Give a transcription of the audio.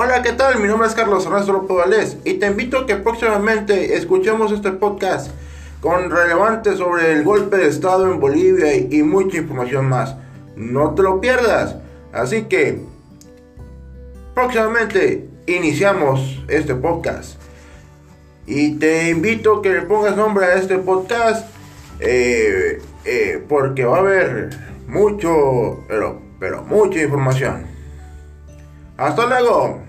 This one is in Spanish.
Hola, ¿qué tal? Mi nombre es Carlos Ernesto Valdés y te invito a que próximamente escuchemos este podcast con relevante sobre el golpe de Estado en Bolivia y mucha información más. No te lo pierdas. Así que próximamente iniciamos este podcast. Y te invito a que le pongas nombre a este podcast eh, eh, porque va a haber mucho, pero, pero mucha información hasta luego.